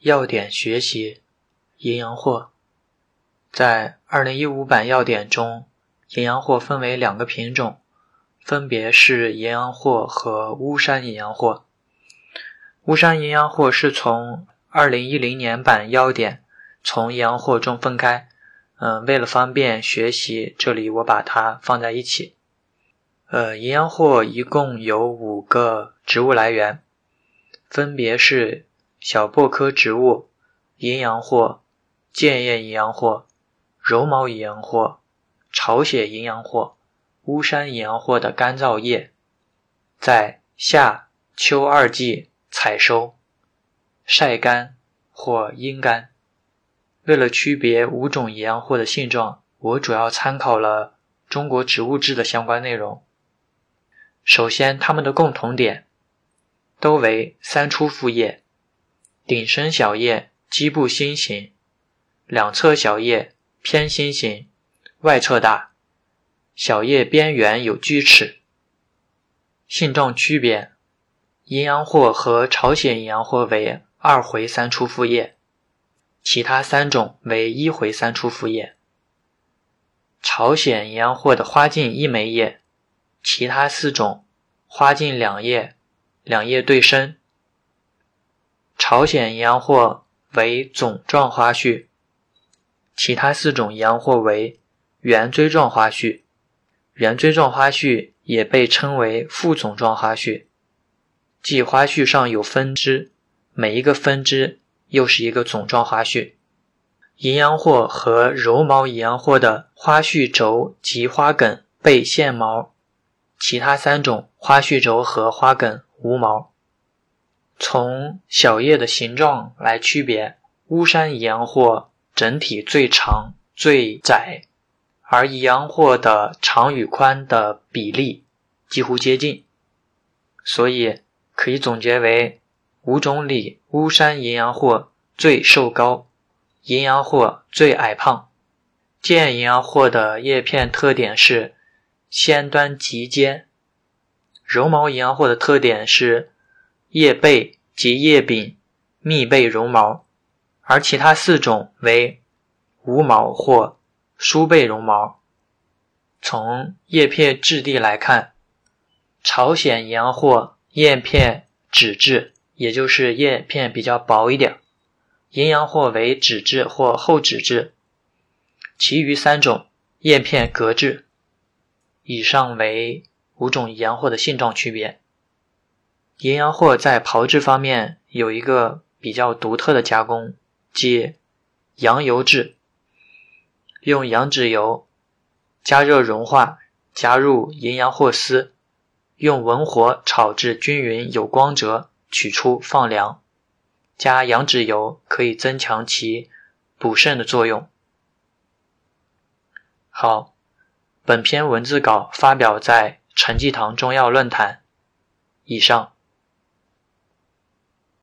要点学习营养货，在二零一五版要点中，营养货分为两个品种，分别是营养货和巫山营养货。巫山营养货是从二零一零年版要点从营养货中分开，嗯，为了方便学习，这里我把它放在一起。呃，营养货一共有五个植物来源，分别是。小檗科植物淫羊藿、建叶营养货、柔毛淫羊藿、朝鲜淫羊藿、巫山营养货的干燥叶，在夏秋二季采收、晒干或阴干。为了区别五种营养货的性状，我主要参考了《中国植物志》的相关内容。首先，它们的共同点都为三出复叶。顶生小叶基部心形，两侧小叶偏心形，外侧大，小叶边缘有锯齿。性状区别：阴阳货和朝鲜阴阳货为二回三出复叶，其他三种为一回三出复叶。朝鲜阴阳货的花茎一枚叶，其他四种花茎两叶，两叶对生。朝鲜银阳货为总状花序，其他四种银阳货为圆锥状花序。圆锥状花序也被称为副总状花序，即花序上有分支，每一个分支又是一个总状花序。银阳货和柔毛银阳货的花序轴及花梗被现毛，其他三种花序轴和花梗无毛。从小叶的形状来区别，巫山宜阳货整体最长最窄，而宜阳货的长与宽的比例几乎接近，所以可以总结为五种里巫山宜阳货最瘦高，宜阳货最矮胖。剑宜阳货的叶片特点是先端极尖，绒毛宜阳货的特点是。叶背及叶柄密被绒毛，而其他四种为无毛或疏被绒毛。从叶片质地来看，朝鲜银阳货叶片脂质，也就是叶片比较薄一点；银阳货为脂质或厚脂质，其余三种叶片革质。以上为五种银阳货的性状区别。银阳货在炮制方面有一个比较独特的加工，即羊油制。用羊脂油加热融化，加入银阳货丝，用文火炒至均匀有光泽，取出放凉。加羊脂油可以增强其补肾的作用。好，本篇文字稿发表在陈济堂中药论坛。以上。